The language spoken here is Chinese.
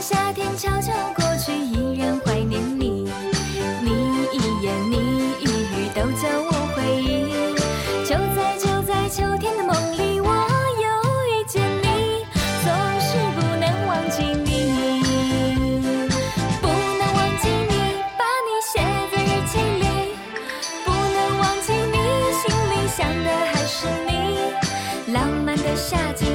夏天悄悄过去依然怀念你你一言你一语都叫我回忆就在就在秋天的梦里我又遇见你总是不能忘记你不能忘记你把你写在日记里不能忘记你心里想的还是你浪漫的夏季